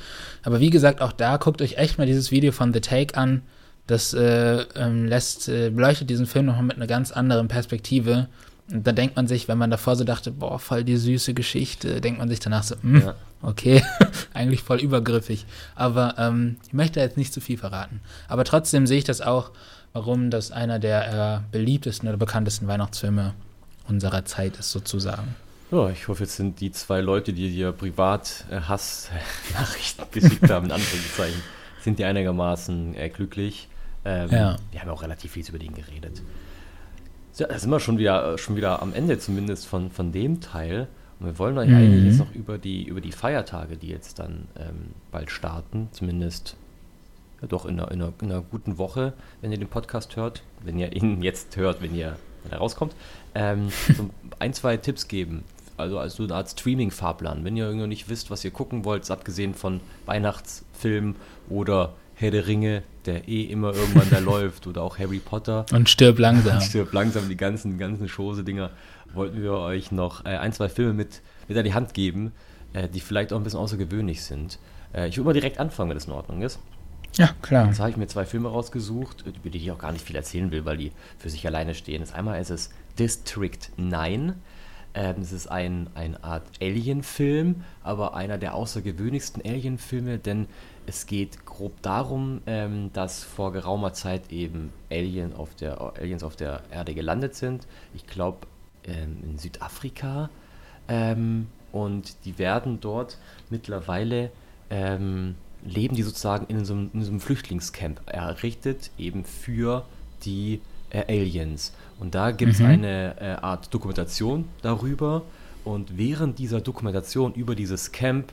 Aber wie gesagt, auch da guckt euch echt mal dieses Video von The Take an. Das äh, ähm, lässt, äh, beleuchtet diesen Film nochmal mit einer ganz anderen Perspektive. Und da denkt man sich, wenn man davor so dachte, boah, voll die süße Geschichte, denkt man sich danach so, mh, hm, ja. okay, [laughs] eigentlich voll übergriffig. Aber ähm, ich möchte jetzt nicht zu viel verraten. Aber trotzdem sehe ich das auch warum das einer der äh, beliebtesten oder bekanntesten Weihnachtsfilme unserer Zeit ist, sozusagen. Ja, ich hoffe, jetzt sind die zwei Leute, die dir privat äh, Hassnachrichten [laughs] geschickt haben, in Anführungszeichen, sind die einigermaßen äh, glücklich. Ähm, ja. Wir haben auch relativ viel über den geredet. Ja, da sind wir schon wieder, schon wieder am Ende zumindest von, von dem Teil. Und wir wollen euch mhm. eigentlich jetzt noch über die, über die Feiertage, die jetzt dann ähm, bald starten, zumindest ja, doch in einer, in, einer, in einer, guten Woche, wenn ihr den Podcast hört, wenn ihr ihn [laughs] jetzt hört, wenn, ihr, wenn er rauskommt, ähm, [laughs] so ein, zwei Tipps geben also als so eine Art Streaming-Fahrplan. Wenn ihr irgendwie nicht wisst, was ihr gucken wollt, abgesehen von Weihnachtsfilmen oder Herr der Ringe, der eh immer irgendwann da [laughs] läuft, oder auch Harry Potter. Und stirb langsam. stirb langsam, die ganzen, ganzen Chose-Dinger, wollten wir euch noch äh, ein, zwei Filme mit, mit an die Hand geben, äh, die vielleicht auch ein bisschen außergewöhnlich sind. Äh, ich würde mal direkt anfangen, wenn das in Ordnung ist. Ja, klar. Jetzt habe ich mir zwei Filme rausgesucht, über die ich auch gar nicht viel erzählen will, weil die für sich alleine stehen. Das einmal ist es District 9. Ähm, es ist ein, eine Art Alien-Film, aber einer der außergewöhnlichsten Alien-Filme, denn es geht grob darum, ähm, dass vor geraumer Zeit eben Alien auf der, Aliens auf der Erde gelandet sind. Ich glaube ähm, in Südafrika. Ähm, und die werden dort mittlerweile ähm, leben die sozusagen in so, einem, in so einem Flüchtlingscamp errichtet, eben für die äh, Aliens. Und da gibt es mhm. eine äh, Art Dokumentation darüber. Und während dieser Dokumentation über dieses Camp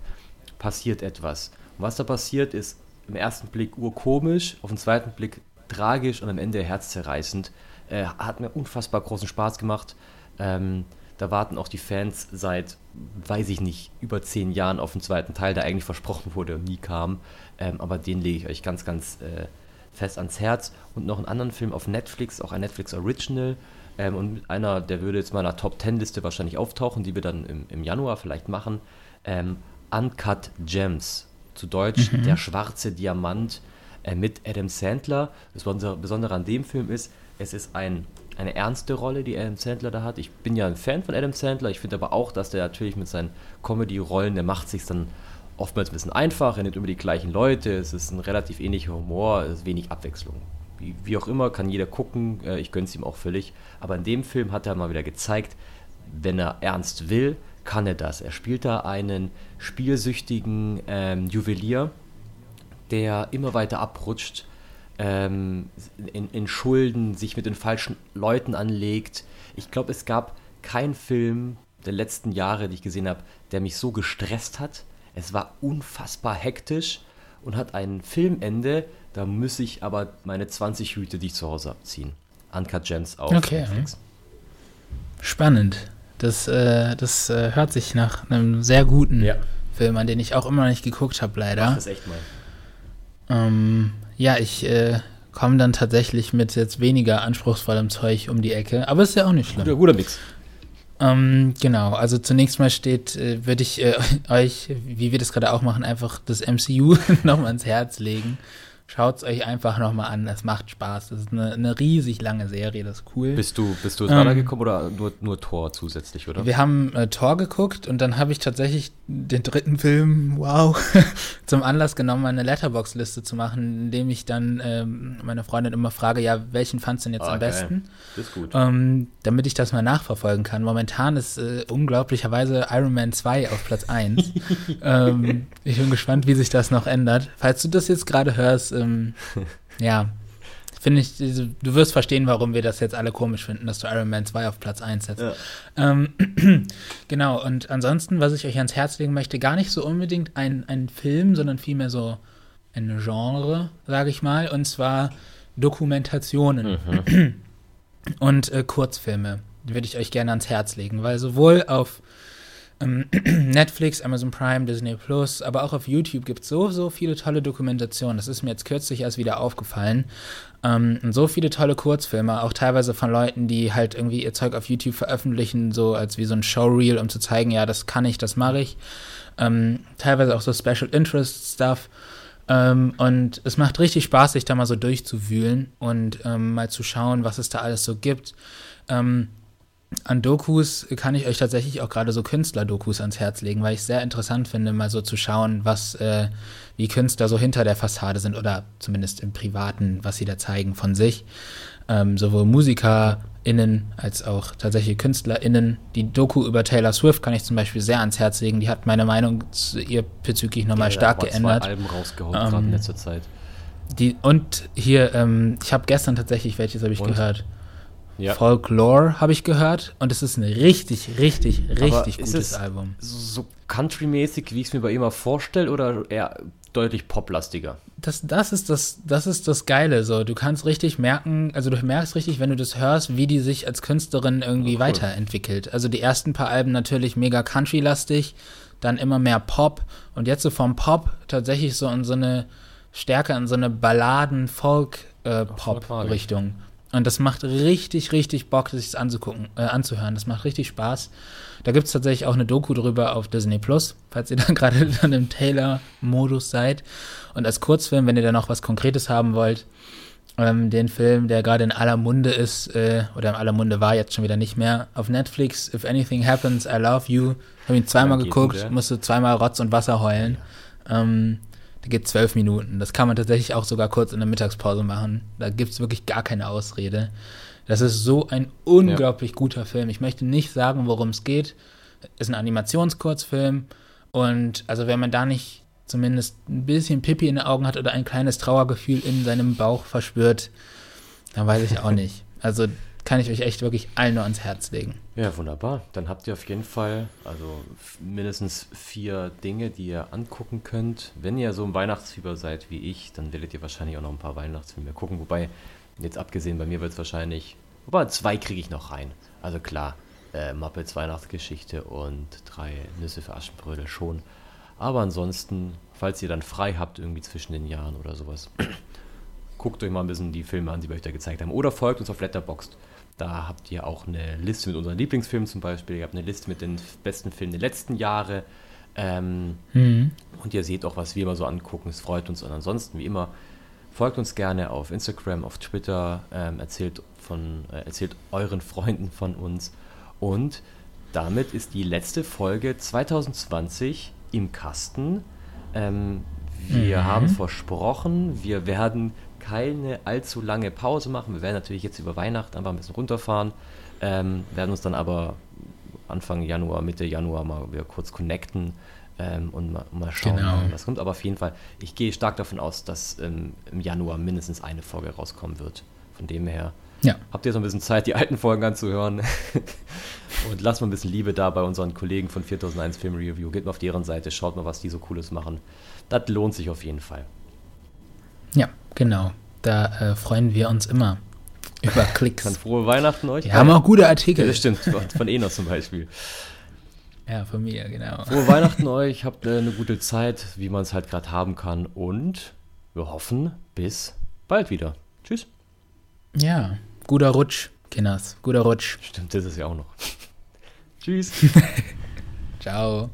passiert etwas. Und was da passiert, ist im ersten Blick urkomisch, auf den zweiten Blick tragisch und am Ende herzzerreißend. Äh, hat mir unfassbar großen Spaß gemacht. Ähm, da warten auch die Fans seit, weiß ich nicht, über zehn Jahren auf den zweiten Teil, der eigentlich versprochen wurde und nie kam. Ähm, aber den lege ich euch ganz, ganz äh, fest ans Herz. Und noch einen anderen Film auf Netflix, auch ein Netflix Original. Ähm, und einer, der würde jetzt mal in einer Top Ten Liste wahrscheinlich auftauchen, die wir dann im, im Januar vielleicht machen. Ähm, Uncut Gems, zu Deutsch mhm. Der schwarze Diamant äh, mit Adam Sandler. Das Besondere an dem Film ist, es ist ein eine ernste Rolle, die Adam Sandler da hat. Ich bin ja ein Fan von Adam Sandler. Ich finde aber auch, dass der natürlich mit seinen Comedy-Rollen, der macht sich dann oftmals ein bisschen einfach. Er nimmt immer die gleichen Leute. Es ist ein relativ ähnlicher Humor. Es ist wenig Abwechslung. Wie, wie auch immer, kann jeder gucken. Äh, ich gönne es ihm auch völlig. Aber in dem Film hat er mal wieder gezeigt, wenn er ernst will, kann er das. Er spielt da einen spielsüchtigen ähm, Juwelier, der immer weiter abrutscht ähm, in, in, Schulden, sich mit den falschen Leuten anlegt. Ich glaube, es gab keinen Film der letzten Jahre, die ich gesehen habe, der mich so gestresst hat. Es war unfassbar hektisch und hat ein Filmende, da muss ich aber meine 20 Hüte, die ich zu Hause abziehen. Uncut Gems auf okay. Netflix. Spannend. Das, äh, das äh, hört sich nach einem sehr guten ja. Film an, den ich auch immer noch nicht geguckt habe, leider. Mach das echt mal. Ähm, ja, ich äh, komme dann tatsächlich mit jetzt weniger anspruchsvollem Zeug um die Ecke, aber ist ja auch nicht schlimm. Guter, guter Mix. Ähm, genau, also zunächst mal steht, äh, würde ich äh, [laughs] euch, wie wir das gerade auch machen, einfach das MCU [laughs] nochmal ans Herz legen. Schaut es euch einfach nochmal an, es macht Spaß. Das ist eine, eine, riesig lange Serie, das ist cool. Bist du, bist du ähm, weitergekommen oder nur, nur Tor zusätzlich, oder? Wir haben äh, Tor geguckt und dann habe ich tatsächlich den dritten Film, wow, [laughs] zum Anlass genommen, eine Letterbox-Liste zu machen, indem ich dann ähm, meine Freundin immer frage, ja, welchen fandst du denn jetzt ah, am besten? Das ist gut. Ähm, damit ich das mal nachverfolgen kann. Momentan ist äh, unglaublicherweise Iron Man 2 auf Platz 1. [laughs] Ähm, ich bin gespannt, wie sich das noch ändert. Falls du das jetzt gerade hörst, ähm, ja, finde ich, du wirst verstehen, warum wir das jetzt alle komisch finden, dass du Iron Man 2 auf Platz 1 setzt. Ja. Ähm, [clears throat] genau, und ansonsten, was ich euch ans Herz legen möchte, gar nicht so unbedingt ein, ein Film, sondern vielmehr so ein Genre, sage ich mal, und zwar Dokumentationen mhm. und äh, Kurzfilme. Die würde ich euch gerne ans Herz legen, weil sowohl auf ähm, [clears throat] Netflix, Amazon Prime, Disney Plus, aber auch auf YouTube gibt es so, so viele tolle Dokumentationen. Das ist mir jetzt kürzlich erst wieder aufgefallen. Ähm, und so viele tolle Kurzfilme, auch teilweise von Leuten, die halt irgendwie ihr Zeug auf YouTube veröffentlichen, so als wie so ein Showreel, um zu zeigen, ja, das kann ich, das mache ich. Ähm, teilweise auch so Special Interest Stuff. Ähm, und es macht richtig Spaß, sich da mal so durchzuwühlen und ähm, mal zu schauen, was es da alles so gibt. Ähm, an Dokus kann ich euch tatsächlich auch gerade so Künstler-Dokus ans Herz legen, weil ich es sehr interessant finde, mal so zu schauen, was, äh, wie Künstler so hinter der Fassade sind oder zumindest im Privaten, was sie da zeigen von sich. Ähm, sowohl MusikerInnen als auch tatsächlich KünstlerInnen. Die Doku über Taylor Swift kann ich zum Beispiel sehr ans Herz legen. Die hat meine Meinung zu ihr bezüglich nochmal ja, stark geändert. Zwei Alben rausgehauen, ähm, gerade in letzter Zeit. Die, und hier, ähm, ich habe gestern tatsächlich, welches habe ich und? gehört? Ja. Folklore habe ich gehört und es ist ein richtig, richtig, richtig gutes Album. So country-mäßig, wie ich es mir bei ihm mal vorstelle, oder eher deutlich poplastiger. Das, das, ist das, das ist das Geile. So. Du kannst richtig merken, also du merkst richtig, wenn du das hörst, wie die sich als Künstlerin irgendwie cool. weiterentwickelt. Also die ersten paar Alben natürlich mega country-lastig, dann immer mehr Pop und jetzt so vom Pop tatsächlich so in so eine stärker in so eine Balladen-Folk-Pop-Richtung. Äh, und das macht richtig, richtig Bock, sich das anzugucken, äh, anzuhören. Das macht richtig Spaß. Da gibt es tatsächlich auch eine Doku drüber auf Disney Plus, falls ihr dann [laughs] gerade dann im Taylor-Modus seid. Und als Kurzfilm, wenn ihr da noch was Konkretes haben wollt, ähm, den Film, der gerade in aller Munde ist, äh, oder in aller Munde war jetzt schon wieder nicht mehr, auf Netflix, If Anything Happens, I Love You. Habe ihn zweimal geguckt, musste zweimal Rotz und Wasser heulen. Ähm, der geht zwölf Minuten. Das kann man tatsächlich auch sogar kurz in der Mittagspause machen. Da gibt es wirklich gar keine Ausrede. Das ist so ein unglaublich ja. guter Film. Ich möchte nicht sagen, worum es geht. Ist ein Animationskurzfilm. Und also wenn man da nicht zumindest ein bisschen Pipi in den Augen hat oder ein kleines Trauergefühl in seinem Bauch verspürt, dann weiß ich auch [laughs] nicht. Also kann ich euch echt wirklich allen nur ans Herz legen. Ja, wunderbar. Dann habt ihr auf jeden Fall also mindestens vier Dinge, die ihr angucken könnt. Wenn ihr so ein Weihnachtsfieber seid wie ich, dann werdet ihr wahrscheinlich auch noch ein paar Weihnachtsfilme gucken. Wobei, jetzt abgesehen, bei mir wird es wahrscheinlich, wobei zwei kriege ich noch rein. Also klar, äh, Muppets Weihnachtsgeschichte und drei Nüsse für Aschenbrödel schon. Aber ansonsten, falls ihr dann frei habt, irgendwie zwischen den Jahren oder sowas, [clears throat] guckt euch mal ein bisschen die Filme an, die wir euch da gezeigt haben. Oder folgt uns auf Letterboxd. Da habt ihr auch eine Liste mit unseren Lieblingsfilmen zum Beispiel. Ihr habt eine Liste mit den besten Filmen der letzten Jahre. Ähm, mhm. Und ihr seht auch, was wir immer so angucken. Es freut uns. Und ansonsten, wie immer, folgt uns gerne auf Instagram, auf Twitter, ähm, erzählt, von, äh, erzählt euren Freunden von uns. Und damit ist die letzte Folge 2020 im Kasten. Ähm, wir mhm. haben versprochen, wir werden keine allzu lange Pause machen. Wir werden natürlich jetzt über Weihnachten einfach ein bisschen runterfahren, ähm, werden uns dann aber Anfang Januar, Mitte Januar mal wieder kurz connecten ähm, und mal, mal schauen, genau. was kommt. Aber auf jeden Fall, ich gehe stark davon aus, dass ähm, im Januar mindestens eine Folge rauskommen wird. Von dem her ja. habt ihr so ein bisschen Zeit, die alten Folgen anzuhören. [laughs] und lasst mal ein bisschen Liebe da bei unseren Kollegen von 4001 Film Review. Geht mal auf deren Seite, schaut mal, was die so Cooles machen. Das lohnt sich auf jeden Fall. Ja, Genau, da äh, freuen wir uns immer über [laughs] Klicks. Dann frohe Weihnachten euch. Wir haben auch gute Artikel. Ja, das stimmt, von Enos zum Beispiel. Ja, von mir, genau. Frohe [laughs] Weihnachten euch, habt eine gute Zeit, wie man es halt gerade haben kann und wir hoffen bis bald wieder. Tschüss. Ja, guter Rutsch, Kinders, guter Rutsch. Stimmt, das ist ja auch noch. [laughs] Tschüss. Ciao.